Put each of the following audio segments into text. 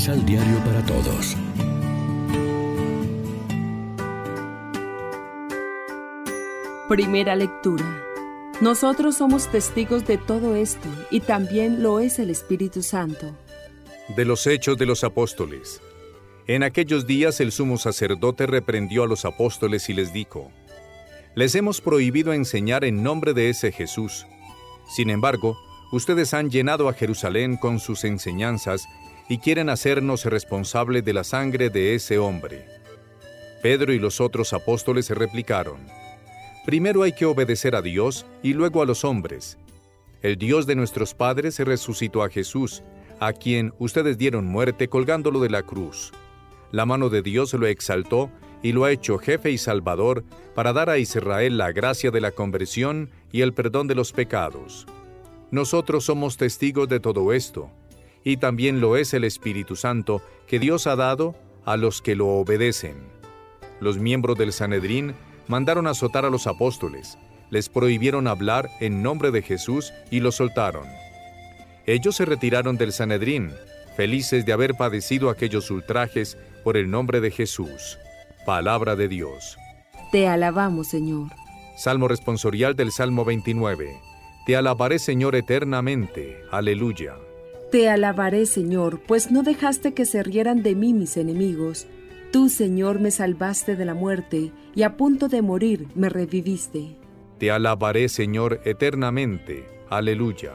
Misal Diario para Todos. Primera lectura. Nosotros somos testigos de todo esto y también lo es el Espíritu Santo. De los Hechos de los Apóstoles. En aquellos días el sumo sacerdote reprendió a los apóstoles y les dijo, Les hemos prohibido enseñar en nombre de ese Jesús. Sin embargo, ustedes han llenado a Jerusalén con sus enseñanzas y quieren hacernos responsables de la sangre de ese hombre. Pedro y los otros apóstoles replicaron, Primero hay que obedecer a Dios y luego a los hombres. El Dios de nuestros padres resucitó a Jesús, a quien ustedes dieron muerte colgándolo de la cruz. La mano de Dios lo exaltó y lo ha hecho jefe y salvador para dar a Israel la gracia de la conversión y el perdón de los pecados. Nosotros somos testigos de todo esto, y también lo es el Espíritu Santo que Dios ha dado a los que lo obedecen. Los miembros del Sanedrín mandaron azotar a los apóstoles, les prohibieron hablar en nombre de Jesús y los soltaron. Ellos se retiraron del Sanedrín, felices de haber padecido aquellos ultrajes por el nombre de Jesús. Palabra de Dios. Te alabamos, Señor. Salmo responsorial del Salmo 29. Te alabaré, Señor, eternamente. Aleluya. Te alabaré, Señor, pues no dejaste que se rieran de mí mis enemigos. Tú, Señor, me salvaste de la muerte, y a punto de morir me reviviste. Te alabaré, Señor, eternamente. Aleluya.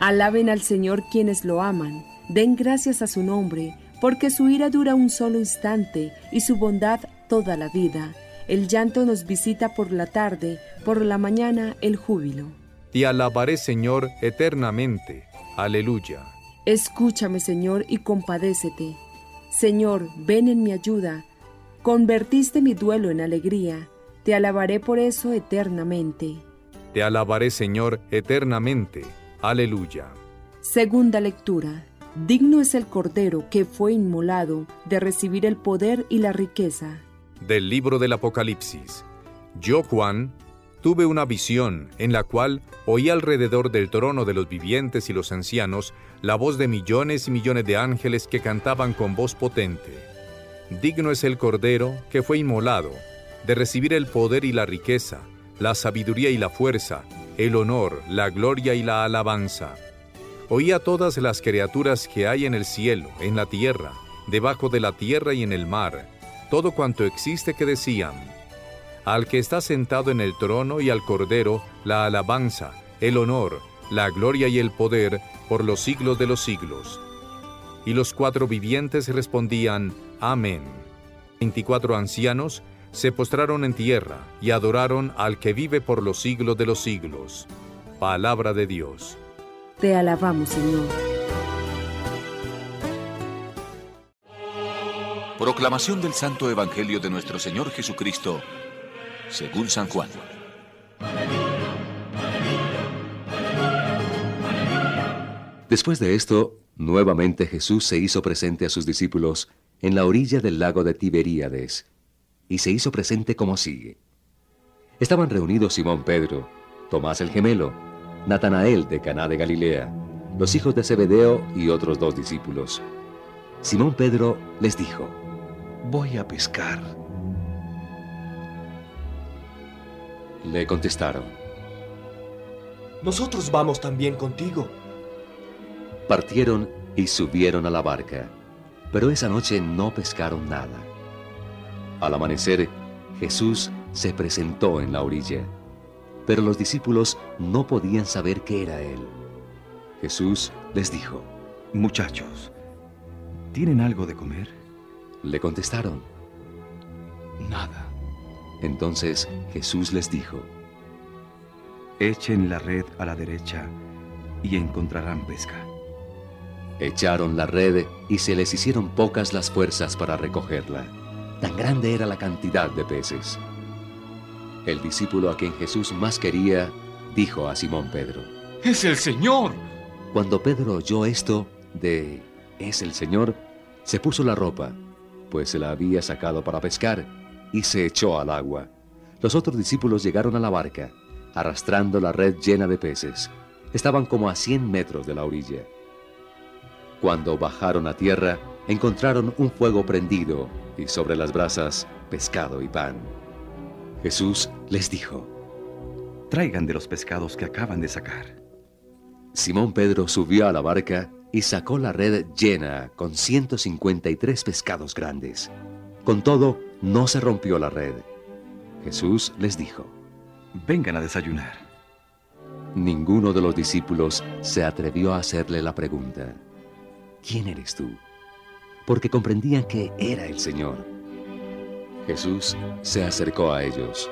Alaben al Señor quienes lo aman, den gracias a su nombre, porque su ira dura un solo instante y su bondad toda la vida. El llanto nos visita por la tarde, por la mañana el júbilo. Te alabaré, Señor, eternamente. Aleluya. Escúchame, Señor, y compadécete. Señor, ven en mi ayuda. Convertiste mi duelo en alegría. Te alabaré por eso eternamente. Te alabaré, Señor, eternamente. Aleluya. Segunda lectura. Digno es el Cordero que fue inmolado de recibir el poder y la riqueza. Del libro del Apocalipsis. Yo, Juan, tuve una visión en la cual oí alrededor del trono de los vivientes y los ancianos la voz de millones y millones de ángeles que cantaban con voz potente. Digno es el Cordero que fue inmolado, de recibir el poder y la riqueza, la sabiduría y la fuerza, el honor, la gloria y la alabanza. Oí a todas las criaturas que hay en el cielo, en la tierra, debajo de la tierra y en el mar, todo cuanto existe que decían, al que está sentado en el trono y al Cordero, la alabanza, el honor, la gloria y el poder por los siglos de los siglos. Y los cuatro vivientes respondían, Amén. Veinticuatro ancianos se postraron en tierra y adoraron al que vive por los siglos de los siglos. Palabra de Dios. Te alabamos, Señor. Proclamación del Santo Evangelio de nuestro Señor Jesucristo, según San Juan. Después de esto, nuevamente Jesús se hizo presente a sus discípulos en la orilla del lago de Tiberíades, y se hizo presente como sigue. Estaban reunidos Simón Pedro, Tomás el gemelo, Natanael de Caná de Galilea, los hijos de Zebedeo y otros dos discípulos. Simón Pedro les dijo, Voy a pescar. Le contestaron, Nosotros vamos también contigo. Partieron y subieron a la barca, pero esa noche no pescaron nada. Al amanecer, Jesús se presentó en la orilla, pero los discípulos no podían saber qué era Él. Jesús les dijo, Muchachos, ¿tienen algo de comer? Le contestaron, Nada. Entonces Jesús les dijo, Echen la red a la derecha y encontrarán pesca. Echaron la red y se les hicieron pocas las fuerzas para recogerla. Tan grande era la cantidad de peces. El discípulo a quien Jesús más quería dijo a Simón Pedro, ¡Es el Señor! Cuando Pedro oyó esto de es el Señor, se puso la ropa, pues se la había sacado para pescar, y se echó al agua. Los otros discípulos llegaron a la barca, arrastrando la red llena de peces. Estaban como a cien metros de la orilla. Cuando bajaron a tierra, encontraron un fuego prendido y sobre las brasas pescado y pan. Jesús les dijo, Traigan de los pescados que acaban de sacar. Simón Pedro subió a la barca y sacó la red llena con 153 pescados grandes. Con todo, no se rompió la red. Jesús les dijo, Vengan a desayunar. Ninguno de los discípulos se atrevió a hacerle la pregunta, ¿quién eres tú? Porque comprendían que era el Señor. Jesús se acercó a ellos,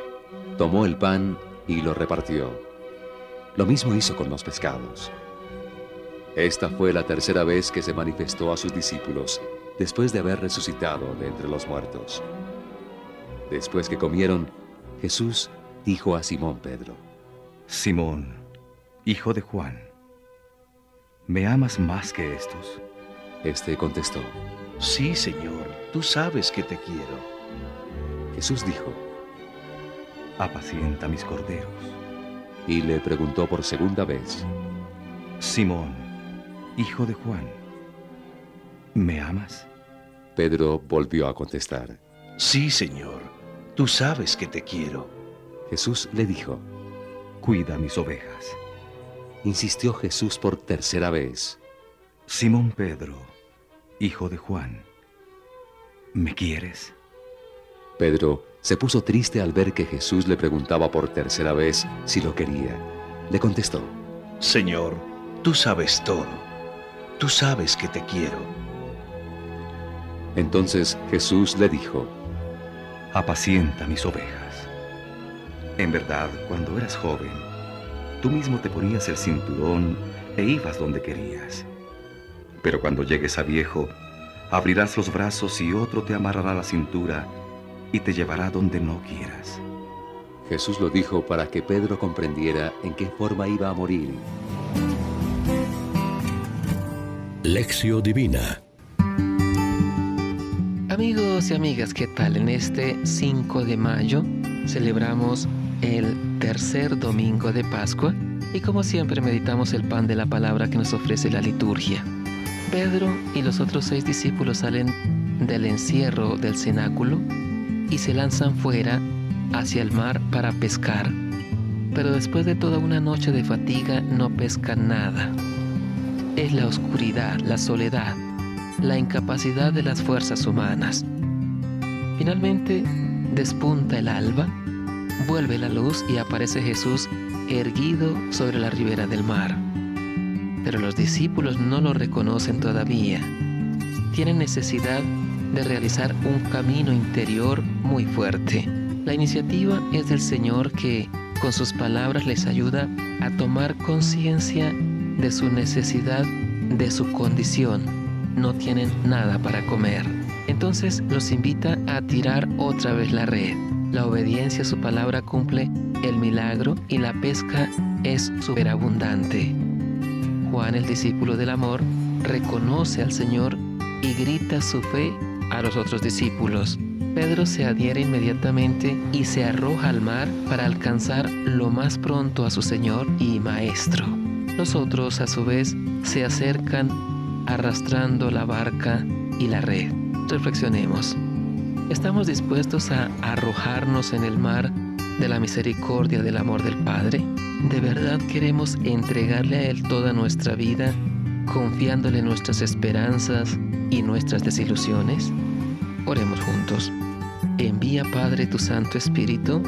tomó el pan y lo repartió. Lo mismo hizo con los pescados. Esta fue la tercera vez que se manifestó a sus discípulos después de haber resucitado de entre los muertos. Después que comieron, Jesús dijo a Simón Pedro, Simón, hijo de Juan, ¿me amas más que estos? Este contestó, Sí, Señor, tú sabes que te quiero. Jesús dijo, Apacienta mis corderos. y le preguntó por segunda vez, Simón, hijo de Juan, ¿me amas? Pedro volvió a contestar. Sí, Señor, tú sabes que te quiero. Jesús le dijo, Cuida mis ovejas. insistió Jesús por tercera vez. Simón Pedro, hijo de Juan, ¿me quieres? Pedro se puso triste al ver que Jesús le preguntaba por tercera vez si lo quería. Le contestó, Señor, tú sabes todo. Tú sabes que te quiero. entonces Jesús le dijo, Apacienta mis ovejas. En verdad, cuando eras joven, tú mismo te ponías el cinturón e ibas donde querías. Pero cuando llegues a viejo, abrirás los brazos y otro te amarrará la cintura y te llevará donde no quieras. Jesús lo dijo para que Pedro comprendiera en qué forma iba a morir. Lección Divina Amigos y amigas, ¿qué tal? En este 5 de mayo celebramos el tercer domingo de Pascua y como siempre meditamos el pan de la palabra que nos ofrece la liturgia. Pedro y los otros seis discípulos salen del encierro del cenáculo y se lanzan fuera hacia el mar para pescar. Pero después de toda una noche de fatiga no pescan nada. Es la oscuridad, la soledad, la incapacidad de las fuerzas humanas. Finalmente despunta el alba, vuelve la luz y aparece Jesús erguido sobre la ribera del mar. Pero los discípulos no lo reconocen todavía. Tienen necesidad de realizar un camino interior muy fuerte. La iniciativa es del Señor que con sus palabras les ayuda a tomar conciencia de su necesidad, de su condición. No tienen nada para comer. Entonces los invita a tirar otra vez la red. La obediencia a su palabra cumple el milagro y la pesca es superabundante. Juan, el discípulo del amor, reconoce al Señor y grita su fe a los otros discípulos. Pedro se adhiere inmediatamente y se arroja al mar para alcanzar lo más pronto a su Señor y Maestro. Los otros, a su vez, se acercan arrastrando la barca y la red. Reflexionemos. ¿Estamos dispuestos a arrojarnos en el mar de la misericordia del amor del Padre? ¿De verdad queremos entregarle a Él toda nuestra vida, confiándole nuestras esperanzas y nuestras desilusiones? Oremos juntos. Envía, Padre, tu Santo Espíritu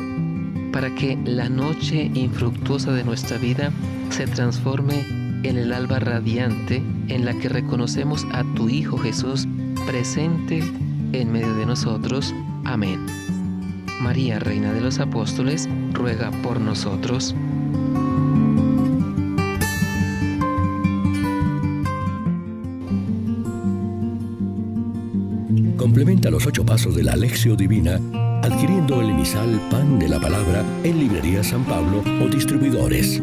para que la noche infructuosa de nuestra vida se transforme en el alba radiante en la que reconocemos a tu Hijo Jesús presente en medio de nosotros. Amén. María, Reina de los Apóstoles, ruega por nosotros. Complementa los ocho pasos de la Alexio Divina adquiriendo el emisal Pan de la Palabra en Librería San Pablo o distribuidores.